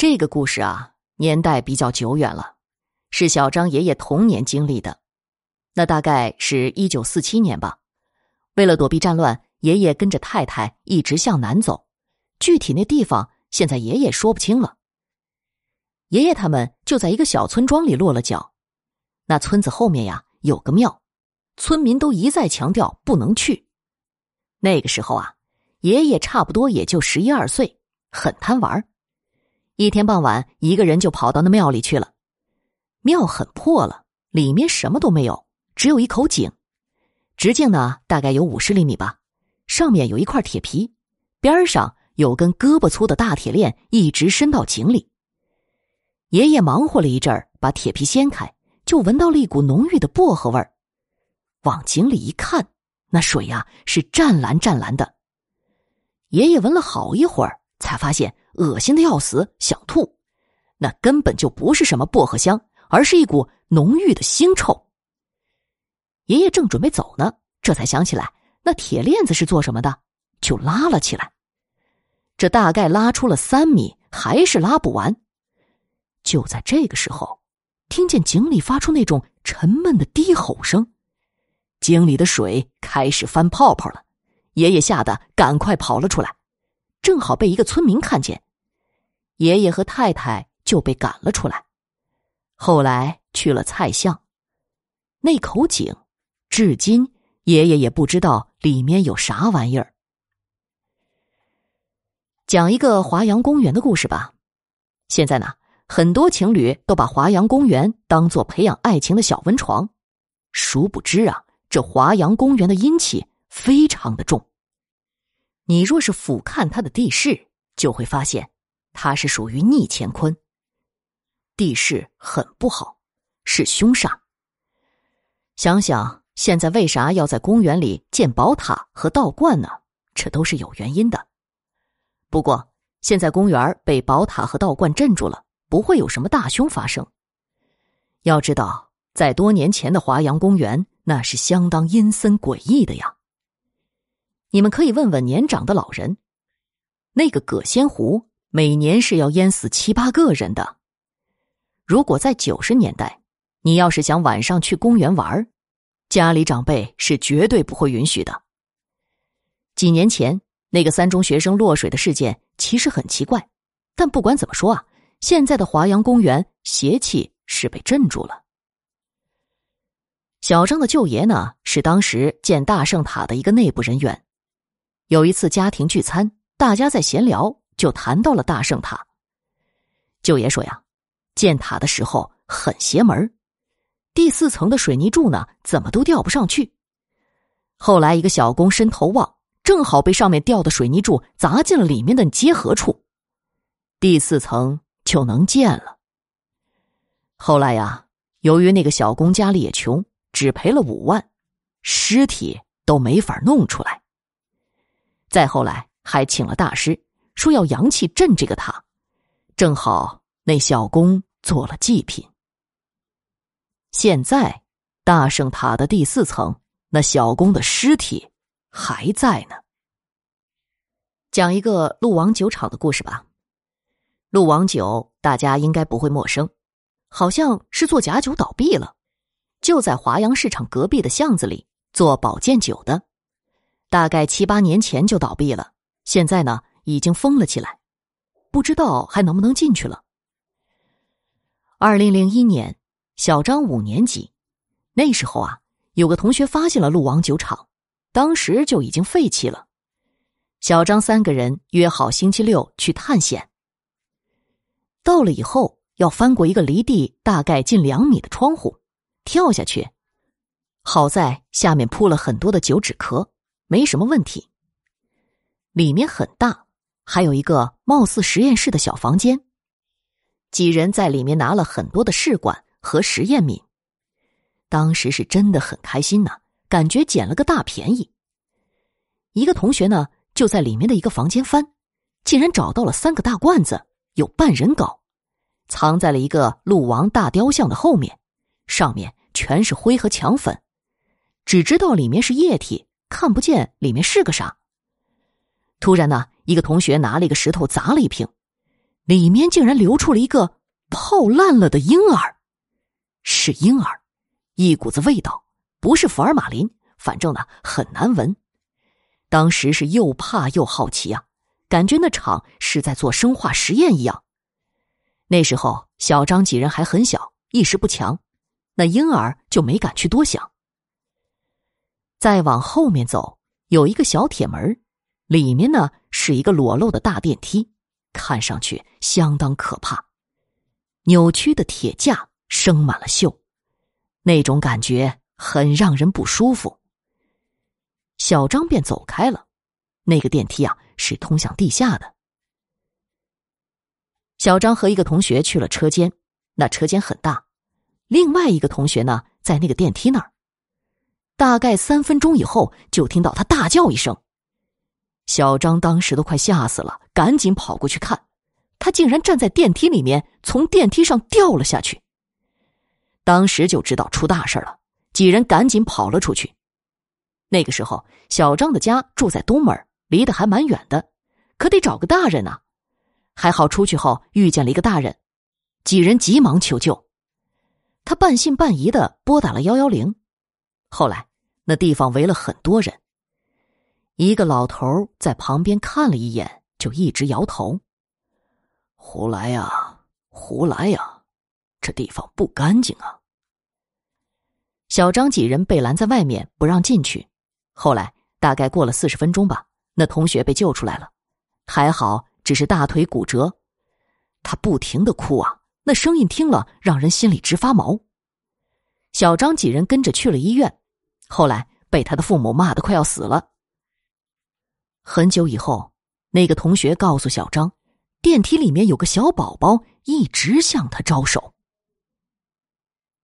这个故事啊，年代比较久远了，是小张爷爷童年经历的。那大概是一九四七年吧。为了躲避战乱，爷爷跟着太太一直向南走，具体那地方现在爷爷说不清了。爷爷他们就在一个小村庄里落了脚。那村子后面呀有个庙，村民都一再强调不能去。那个时候啊，爷爷差不多也就十一二岁，很贪玩。一天傍晚，一个人就跑到那庙里去了。庙很破了，里面什么都没有，只有一口井，直径呢大概有五十厘米吧。上面有一块铁皮，边上有根胳膊粗的大铁链，一直伸到井里。爷爷忙活了一阵儿，把铁皮掀开，就闻到了一股浓郁的薄荷味儿。往井里一看，那水呀是湛蓝湛蓝的。爷爷闻了好一会儿，才发现。恶心的要死，想吐。那根本就不是什么薄荷香，而是一股浓郁的腥臭。爷爷正准备走呢，这才想起来那铁链子是做什么的，就拉了起来。这大概拉出了三米，还是拉不完。就在这个时候，听见井里发出那种沉闷的低吼声，井里的水开始翻泡泡了。爷爷吓得赶快跑了出来。正好被一个村民看见，爷爷和太太就被赶了出来。后来去了蔡巷，那口井，至今爷爷也不知道里面有啥玩意儿。讲一个华阳公园的故事吧。现在呢，很多情侣都把华阳公园当做培养爱情的小温床，殊不知啊，这华阳公园的阴气非常的重。你若是俯瞰它的地势，就会发现，它是属于逆乾坤。地势很不好，是凶煞。想想现在为啥要在公园里建宝塔和道观呢？这都是有原因的。不过现在公园被宝塔和道观镇住了，不会有什么大凶发生。要知道，在多年前的华阳公园，那是相当阴森诡异的呀。你们可以问问年长的老人，那个葛仙湖每年是要淹死七八个人的。如果在九十年代，你要是想晚上去公园玩，家里长辈是绝对不会允许的。几年前那个三中学生落水的事件其实很奇怪，但不管怎么说啊，现在的华阳公园邪气是被镇住了。小张的舅爷呢，是当时建大圣塔的一个内部人员。有一次家庭聚餐，大家在闲聊，就谈到了大圣塔。舅爷说呀，建塔的时候很邪门第四层的水泥柱呢，怎么都吊不上去。后来一个小工伸头望，正好被上面吊的水泥柱砸进了里面的结合处，第四层就能建了。后来呀，由于那个小工家里也穷，只赔了五万，尸体都没法弄出来。再后来，还请了大师，说要阳气镇这个塔，正好那小工做了祭品。现在大圣塔的第四层，那小工的尸体还在呢。讲一个鹿王酒厂的故事吧。鹿王酒大家应该不会陌生，好像是做假酒倒闭了，就在华阳市场隔壁的巷子里做保健酒的。大概七八年前就倒闭了，现在呢已经封了起来，不知道还能不能进去了。二零零一年，小张五年级，那时候啊，有个同学发现了鹿王酒厂，当时就已经废弃了。小张三个人约好星期六去探险。到了以后，要翻过一个离地大概近两米的窗户，跳下去。好在下面铺了很多的酒纸壳。没什么问题。里面很大，还有一个貌似实验室的小房间。几人在里面拿了很多的试管和实验皿，当时是真的很开心呐，感觉捡了个大便宜。一个同学呢，就在里面的一个房间翻，竟然找到了三个大罐子，有半人高，藏在了一个鹿王大雕像的后面，上面全是灰和墙粉，只知道里面是液体。看不见里面是个啥。突然呢，一个同学拿了一个石头砸了一瓶，里面竟然流出了一个泡烂了的婴儿，是婴儿，一股子味道，不是福尔马林，反正呢很难闻。当时是又怕又好奇啊，感觉那场是在做生化实验一样。那时候小张几人还很小，意识不强，那婴儿就没敢去多想。再往后面走，有一个小铁门，里面呢是一个裸露的大电梯。看上去相当可怕，扭曲的铁架生满了锈，那种感觉很让人不舒服。小张便走开了，那个电梯啊是通向地下的。小张和一个同学去了车间，那车间很大，另外一个同学呢在那个电梯那儿。大概三分钟以后，就听到他大叫一声。小张当时都快吓死了，赶紧跑过去看，他竟然站在电梯里面，从电梯上掉了下去。当时就知道出大事了，几人赶紧跑了出去。那个时候，小张的家住在东门，离得还蛮远的，可得找个大人啊。还好出去后遇见了一个大人，几人急忙求救。他半信半疑的拨打了幺幺零，后来那地方围了很多人。一个老头在旁边看了一眼，就一直摇头：“胡来呀，胡来呀，这地方不干净啊。”小张几人被拦在外面，不让进去。后来大概过了四十分钟吧，那同学被救出来了，还好只是大腿骨折。他不停的哭啊，那声音听了让人心里直发毛。小张几人跟着去了医院，后来被他的父母骂得快要死了。很久以后，那个同学告诉小张，电梯里面有个小宝宝一直向他招手。